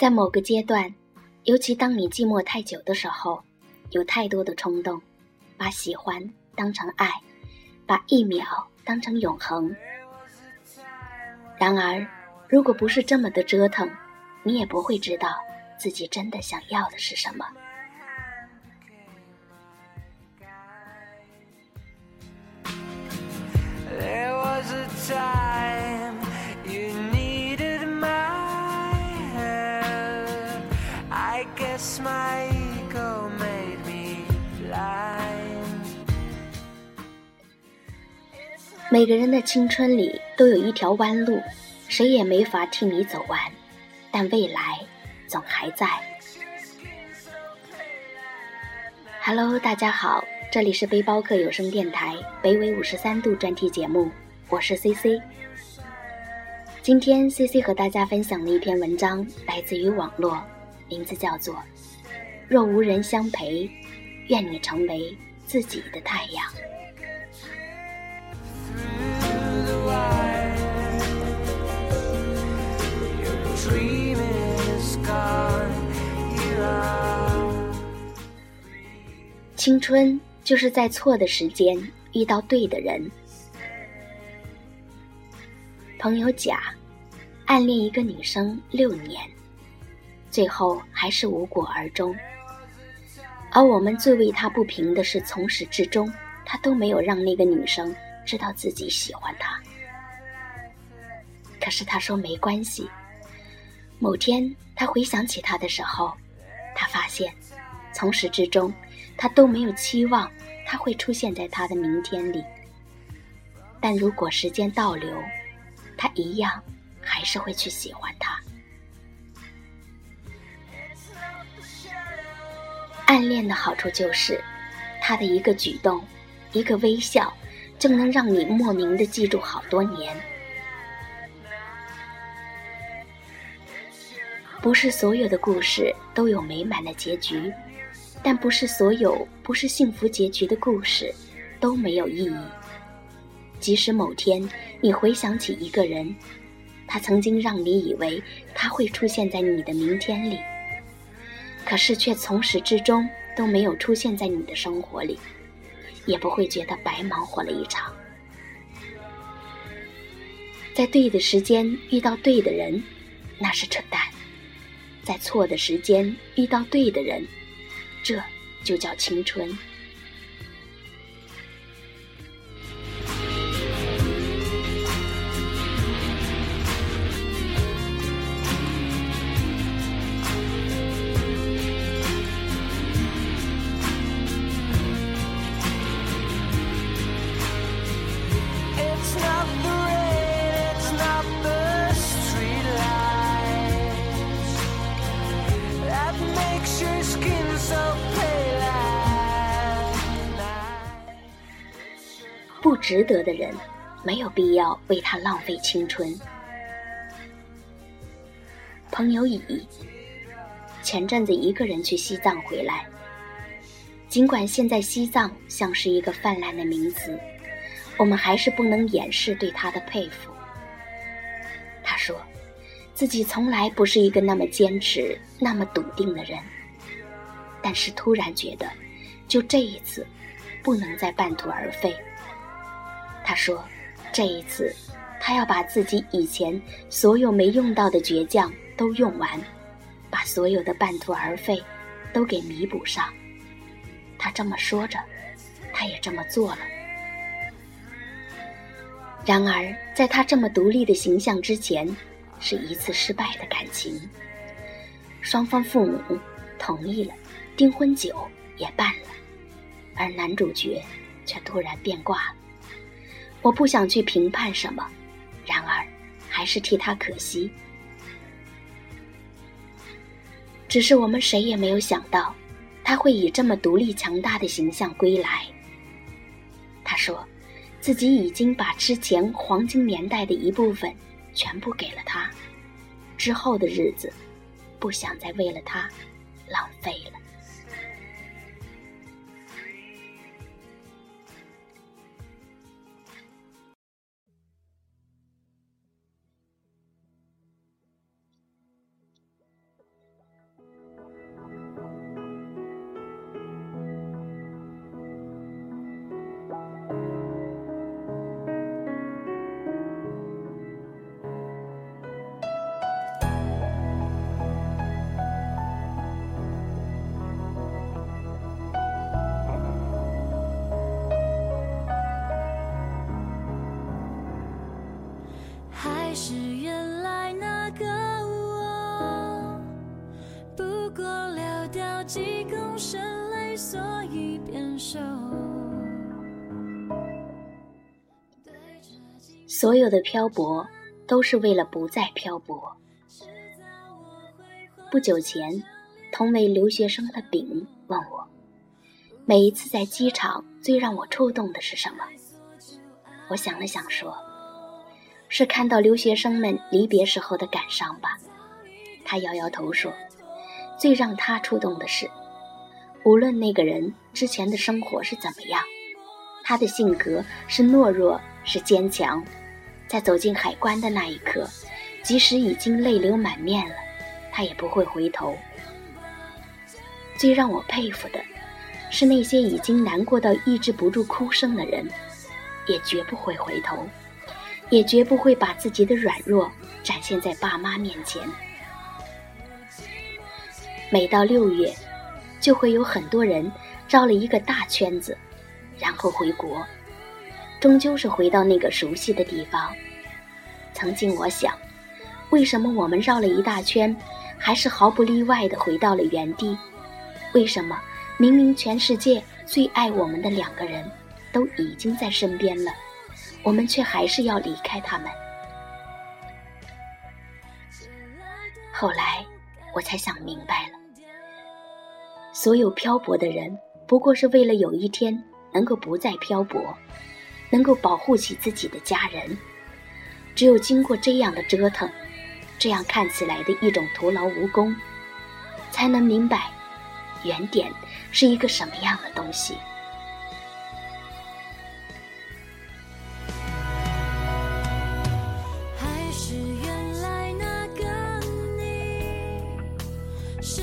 在某个阶段，尤其当你寂寞太久的时候，有太多的冲动，把喜欢当成爱，把一秒当成永恒。然而，如果不是这么的折腾，你也不会知道自己真的想要的是什么。每个人的青春里都有一条弯路，谁也没法替你走完，但未来总还在。Hello，大家好，这里是背包客有声电台北纬五十三度专题节目，我是 CC。今天 CC 和大家分享的一篇文章来自于网络，名字叫做《若无人相陪，愿你成为自己的太阳》。青春就是在错的时间遇到对的人。朋友甲暗恋一个女生六年，最后还是无果而终。而我们最为他不平的是，从始至终他都没有让那个女生知道自己喜欢她。可是他说没关系。某天他回想起他的时候，他发现从始至终。他都没有期望他会出现在他的明天里，但如果时间倒流，他一样还是会去喜欢他。暗恋的好处就是，他的一个举动，一个微笑，就能让你莫名的记住好多年。不是所有的故事都有美满的结局。但不是所有不是幸福结局的故事都没有意义。即使某天你回想起一个人，他曾经让你以为他会出现在你的明天里，可是却从始至终都没有出现在你的生活里，也不会觉得白忙活了一场。在对的时间遇到对的人，那是扯淡；在错的时间遇到对的人。这就叫青春。不值得的人，没有必要为他浪费青春。朋友乙前阵子一个人去西藏回来，尽管现在西藏像是一个泛滥的名词，我们还是不能掩饰对他的佩服。他说，自己从来不是一个那么坚持、那么笃定的人，但是突然觉得，就这一次，不能再半途而废。他说：“这一次，他要把自己以前所有没用到的倔强都用完，把所有的半途而废都给弥补上。”他这么说着，他也这么做了。然而，在他这么独立的形象之前，是一次失败的感情。双方父母同意了，订婚酒也办了，而男主角却突然变卦了。我不想去评判什么，然而，还是替他可惜。只是我们谁也没有想到，他会以这么独立强大的形象归来。他说，自己已经把之前黄金年代的一部分全部给了他，之后的日子，不想再为了他浪费了。所有的漂泊，都是为了不再漂泊。不久前，同为留学生的丙问我，每一次在机场最让我触动的是什么？我想了想说，是看到留学生们离别时候的感伤吧。他摇摇头说，最让他触动的是，无论那个人之前的生活是怎么样，他的性格是懦弱是坚强。在走进海关的那一刻，即使已经泪流满面了，他也不会回头。最让我佩服的，是那些已经难过到抑制不住哭声的人，也绝不会回头，也绝不会把自己的软弱展现在爸妈面前。每到六月，就会有很多人绕了一个大圈子，然后回国。终究是回到那个熟悉的地方。曾经我想，为什么我们绕了一大圈，还是毫不例外的回到了原地？为什么明明全世界最爱我们的两个人都已经在身边了，我们却还是要离开他们？后来我才想明白了，所有漂泊的人，不过是为了有一天能够不再漂泊。能够保护起自己的家人，只有经过这样的折腾，这样看起来的一种徒劳无功，才能明白原点是一个什么样的东西。是原来那个你。是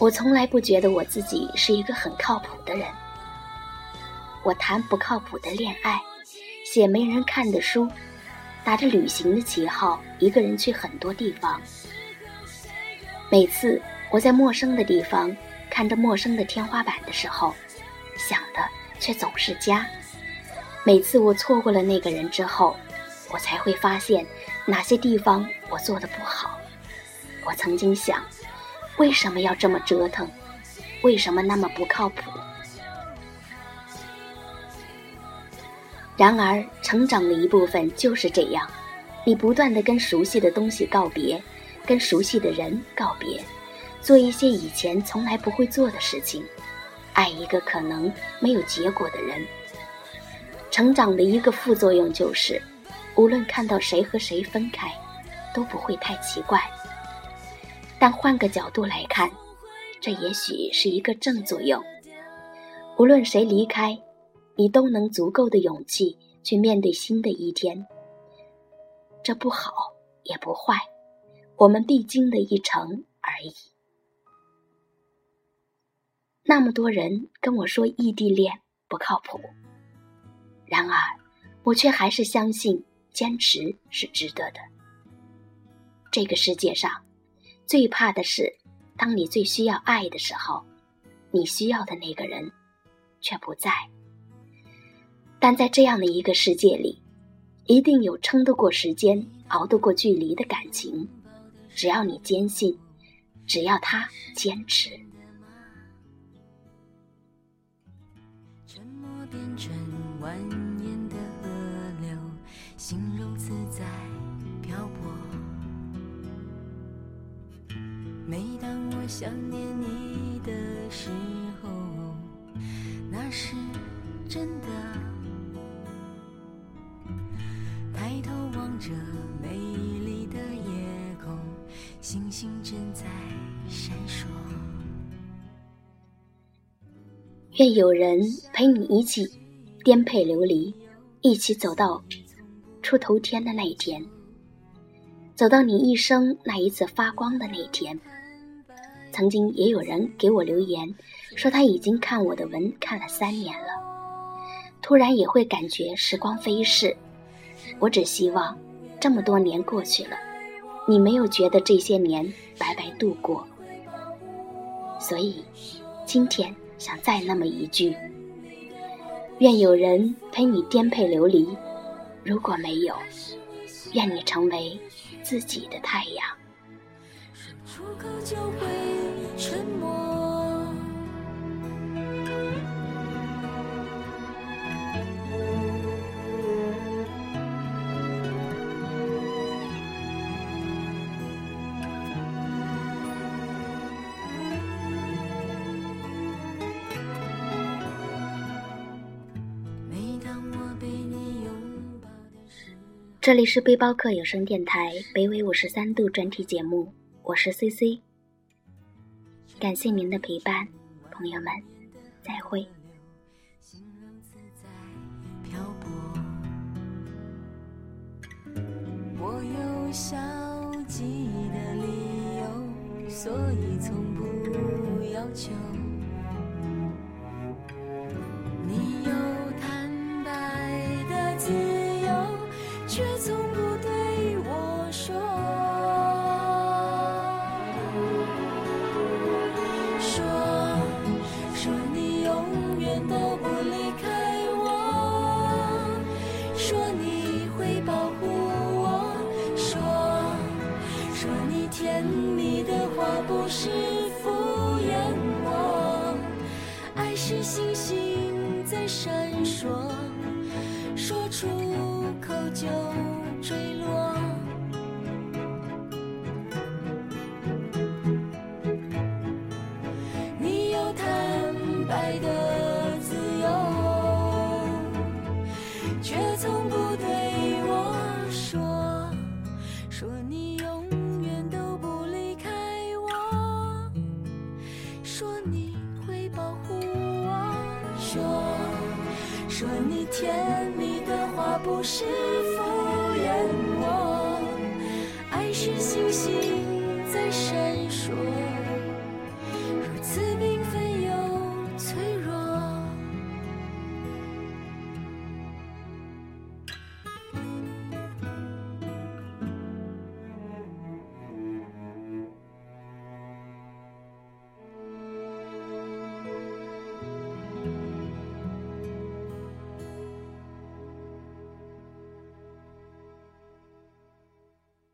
我从来不觉得我自己是一个很靠谱的人。我谈不靠谱的恋爱，写没人看的书，打着旅行的旗号，一个人去很多地方。每次我在陌生的地方看着陌生的天花板的时候，想的却总是家。每次我错过了那个人之后，我才会发现哪些地方我做的不好。我曾经想，为什么要这么折腾？为什么那么不靠谱？然而，成长的一部分就是这样：你不断的跟熟悉的东西告别，跟熟悉的人告别，做一些以前从来不会做的事情，爱一个可能没有结果的人。成长的一个副作用就是，无论看到谁和谁分开，都不会太奇怪。但换个角度来看，这也许是一个正作用。无论谁离开，你都能足够的勇气去面对新的一天。这不好也不坏，我们必经的一程而已。那么多人跟我说异地恋不靠谱。然而，我却还是相信坚持是值得的。这个世界上，最怕的是，当你最需要爱的时候，你需要的那个人却不在。但在这样的一个世界里，一定有撑得过时间、熬得过距离的感情。只要你坚信，只要他坚持。沉默变成蜿蜒的河流，心如此在每当我想念你的时候，那是真的。抬头望着美丽的夜空，星星正在闪烁。愿有人陪你一起颠沛流离，一起走到出头天的那一天，走到你一生那一次发光的那天。曾经也有人给我留言，说他已经看我的文看了三年了，突然也会感觉时光飞逝。我只希望，这么多年过去了，你没有觉得这些年白白度过。所以，今天想再那么一句：愿有人陪你颠沛流离；如果没有，愿你成为自己的太阳。这里是背包客有声电台北纬五十三度专题节目，我是 C C。感谢您的陪伴，朋友们，再会。我有消极的理由，所以从不要求。是星星在闪烁，说出口就说你甜蜜的话不是敷衍我，爱是星星在闪烁。